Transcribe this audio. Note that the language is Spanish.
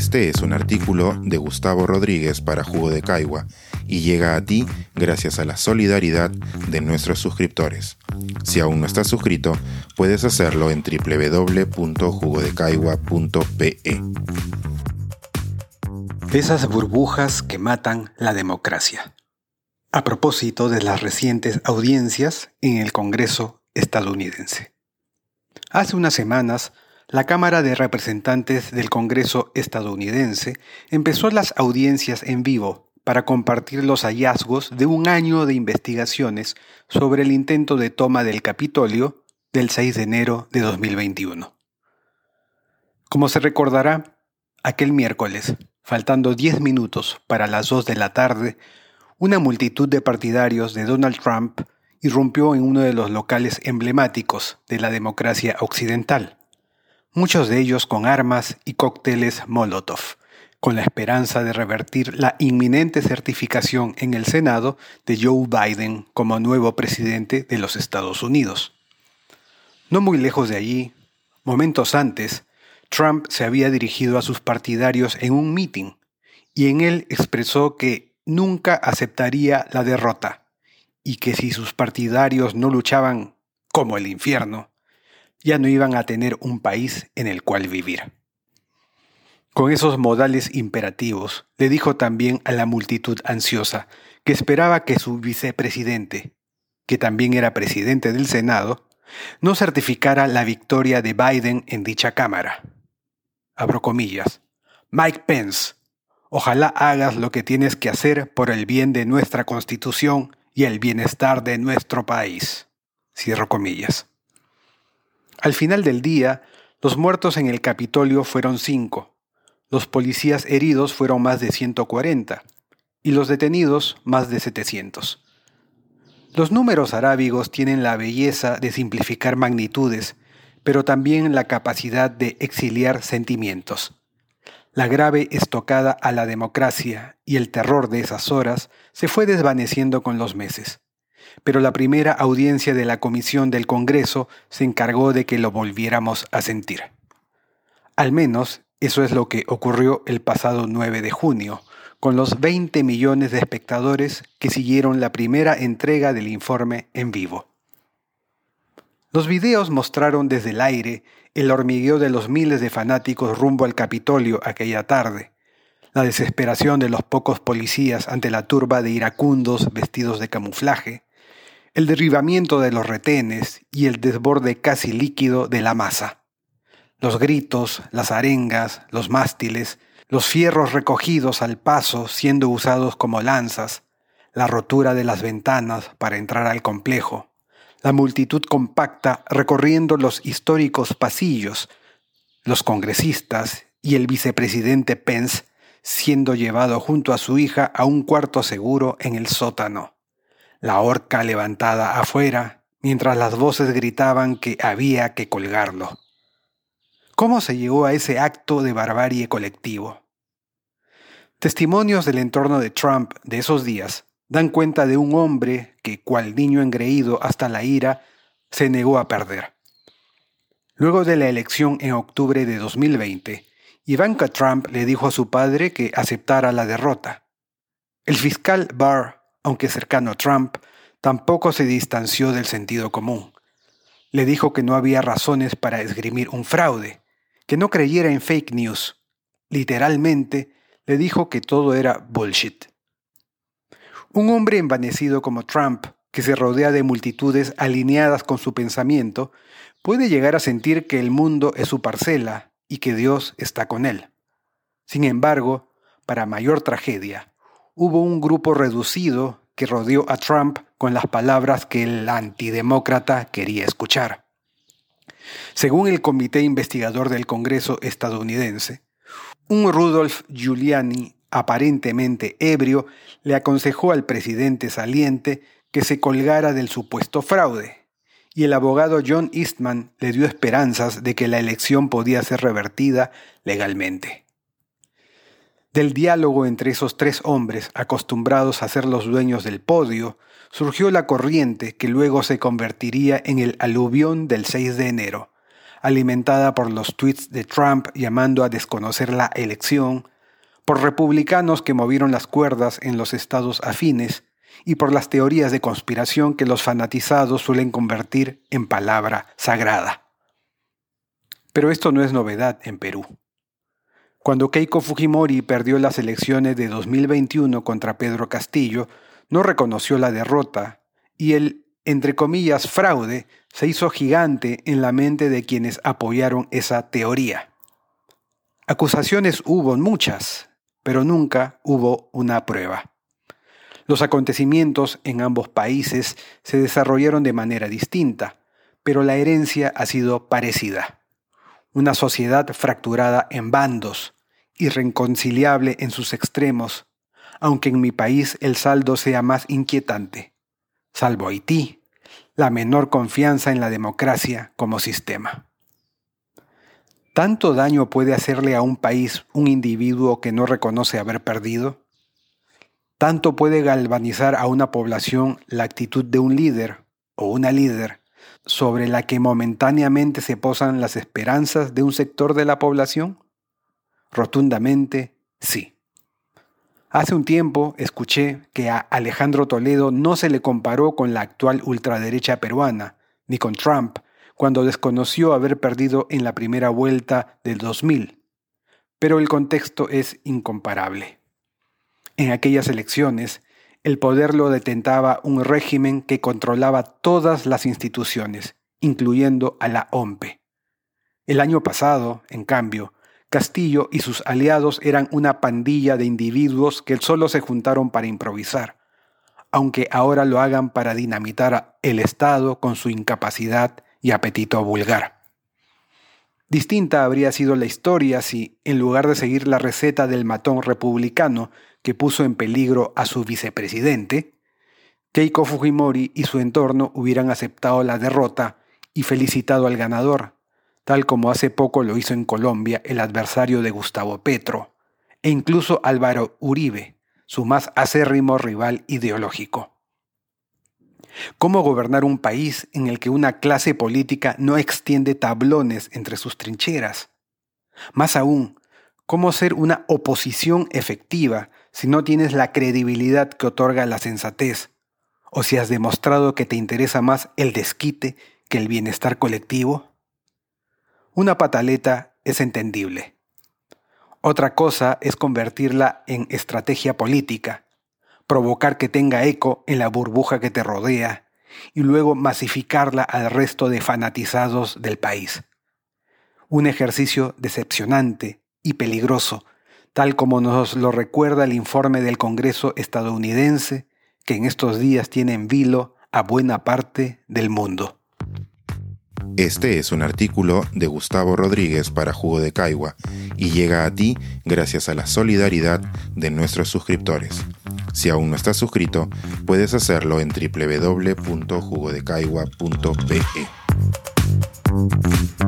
Este es un artículo de Gustavo Rodríguez para Jugo de Caigua y llega a ti gracias a la solidaridad de nuestros suscriptores. Si aún no estás suscrito, puedes hacerlo en www.jugodecaigua.pe. Esas burbujas que matan la democracia. A propósito de las recientes audiencias en el Congreso estadounidense. Hace unas semanas, la Cámara de Representantes del Congreso estadounidense empezó las audiencias en vivo para compartir los hallazgos de un año de investigaciones sobre el intento de toma del Capitolio del 6 de enero de 2021. Como se recordará, aquel miércoles, faltando 10 minutos para las 2 de la tarde, una multitud de partidarios de Donald Trump irrumpió en uno de los locales emblemáticos de la democracia occidental muchos de ellos con armas y cócteles Molotov, con la esperanza de revertir la inminente certificación en el Senado de Joe Biden como nuevo presidente de los Estados Unidos. No muy lejos de allí, momentos antes, Trump se había dirigido a sus partidarios en un meeting y en él expresó que nunca aceptaría la derrota y que si sus partidarios no luchaban como el infierno, ya no iban a tener un país en el cual vivir. Con esos modales imperativos, le dijo también a la multitud ansiosa que esperaba que su vicepresidente, que también era presidente del Senado, no certificara la victoria de Biden en dicha Cámara. Abro comillas. Mike Pence, ojalá hagas lo que tienes que hacer por el bien de nuestra Constitución y el bienestar de nuestro país. Cierro comillas. Al final del día, los muertos en el Capitolio fueron cinco, los policías heridos fueron más de 140 y los detenidos más de 700. Los números arábigos tienen la belleza de simplificar magnitudes, pero también la capacidad de exiliar sentimientos. La grave estocada a la democracia y el terror de esas horas se fue desvaneciendo con los meses pero la primera audiencia de la Comisión del Congreso se encargó de que lo volviéramos a sentir. Al menos eso es lo que ocurrió el pasado 9 de junio, con los 20 millones de espectadores que siguieron la primera entrega del informe en vivo. Los videos mostraron desde el aire el hormigueo de los miles de fanáticos rumbo al Capitolio aquella tarde, la desesperación de los pocos policías ante la turba de iracundos vestidos de camuflaje, el derribamiento de los retenes y el desborde casi líquido de la masa. Los gritos, las arengas, los mástiles, los fierros recogidos al paso siendo usados como lanzas, la rotura de las ventanas para entrar al complejo, la multitud compacta recorriendo los históricos pasillos, los congresistas y el vicepresidente Pence siendo llevado junto a su hija a un cuarto seguro en el sótano la horca levantada afuera, mientras las voces gritaban que había que colgarlo. ¿Cómo se llegó a ese acto de barbarie colectivo? Testimonios del entorno de Trump de esos días dan cuenta de un hombre que, cual niño engreído hasta la ira, se negó a perder. Luego de la elección en octubre de 2020, Ivanka Trump le dijo a su padre que aceptara la derrota. El fiscal Barr aunque cercano a Trump, tampoco se distanció del sentido común. Le dijo que no había razones para esgrimir un fraude, que no creyera en fake news. Literalmente, le dijo que todo era bullshit. Un hombre envanecido como Trump, que se rodea de multitudes alineadas con su pensamiento, puede llegar a sentir que el mundo es su parcela y que Dios está con él. Sin embargo, para mayor tragedia, hubo un grupo reducido que rodeó a Trump con las palabras que el antidemócrata quería escuchar. Según el Comité Investigador del Congreso estadounidense, un Rudolf Giuliani aparentemente ebrio le aconsejó al presidente saliente que se colgara del supuesto fraude, y el abogado John Eastman le dio esperanzas de que la elección podía ser revertida legalmente. Del diálogo entre esos tres hombres acostumbrados a ser los dueños del podio, surgió la corriente que luego se convertiría en el aluvión del 6 de enero, alimentada por los tweets de Trump llamando a desconocer la elección, por republicanos que movieron las cuerdas en los estados afines y por las teorías de conspiración que los fanatizados suelen convertir en palabra sagrada. Pero esto no es novedad en Perú. Cuando Keiko Fujimori perdió las elecciones de 2021 contra Pedro Castillo, no reconoció la derrota y el, entre comillas, fraude se hizo gigante en la mente de quienes apoyaron esa teoría. Acusaciones hubo muchas, pero nunca hubo una prueba. Los acontecimientos en ambos países se desarrollaron de manera distinta, pero la herencia ha sido parecida una sociedad fracturada en bandos, irreconciliable en sus extremos, aunque en mi país el saldo sea más inquietante, salvo Haití, la menor confianza en la democracia como sistema. ¿Tanto daño puede hacerle a un país un individuo que no reconoce haber perdido? ¿Tanto puede galvanizar a una población la actitud de un líder o una líder sobre la que momentáneamente se posan las esperanzas de un sector de la población? Rotundamente sí. Hace un tiempo escuché que a Alejandro Toledo no se le comparó con la actual ultraderecha peruana, ni con Trump, cuando desconoció haber perdido en la primera vuelta del 2000. Pero el contexto es incomparable. En aquellas elecciones, el poder lo detentaba un régimen que controlaba todas las instituciones, incluyendo a la OMPE. El año pasado, en cambio, Castillo y sus aliados eran una pandilla de individuos que solo se juntaron para improvisar, aunque ahora lo hagan para dinamitar el Estado con su incapacidad y apetito vulgar. Distinta habría sido la historia si, en lugar de seguir la receta del matón republicano que puso en peligro a su vicepresidente, Keiko Fujimori y su entorno hubieran aceptado la derrota y felicitado al ganador, tal como hace poco lo hizo en Colombia el adversario de Gustavo Petro, e incluso Álvaro Uribe, su más acérrimo rival ideológico. ¿Cómo gobernar un país en el que una clase política no extiende tablones entre sus trincheras? Más aún, ¿cómo ser una oposición efectiva si no tienes la credibilidad que otorga la sensatez, o si has demostrado que te interesa más el desquite que el bienestar colectivo? Una pataleta es entendible. Otra cosa es convertirla en estrategia política, provocar que tenga eco en la burbuja que te rodea y luego masificarla al resto de fanatizados del país. Un ejercicio decepcionante y peligroso tal como nos lo recuerda el informe del Congreso estadounidense que en estos días tiene en vilo a buena parte del mundo. Este es un artículo de Gustavo Rodríguez para Jugo de Caigua y llega a ti gracias a la solidaridad de nuestros suscriptores. Si aún no estás suscrito, puedes hacerlo en www.jugodecaigua.pe.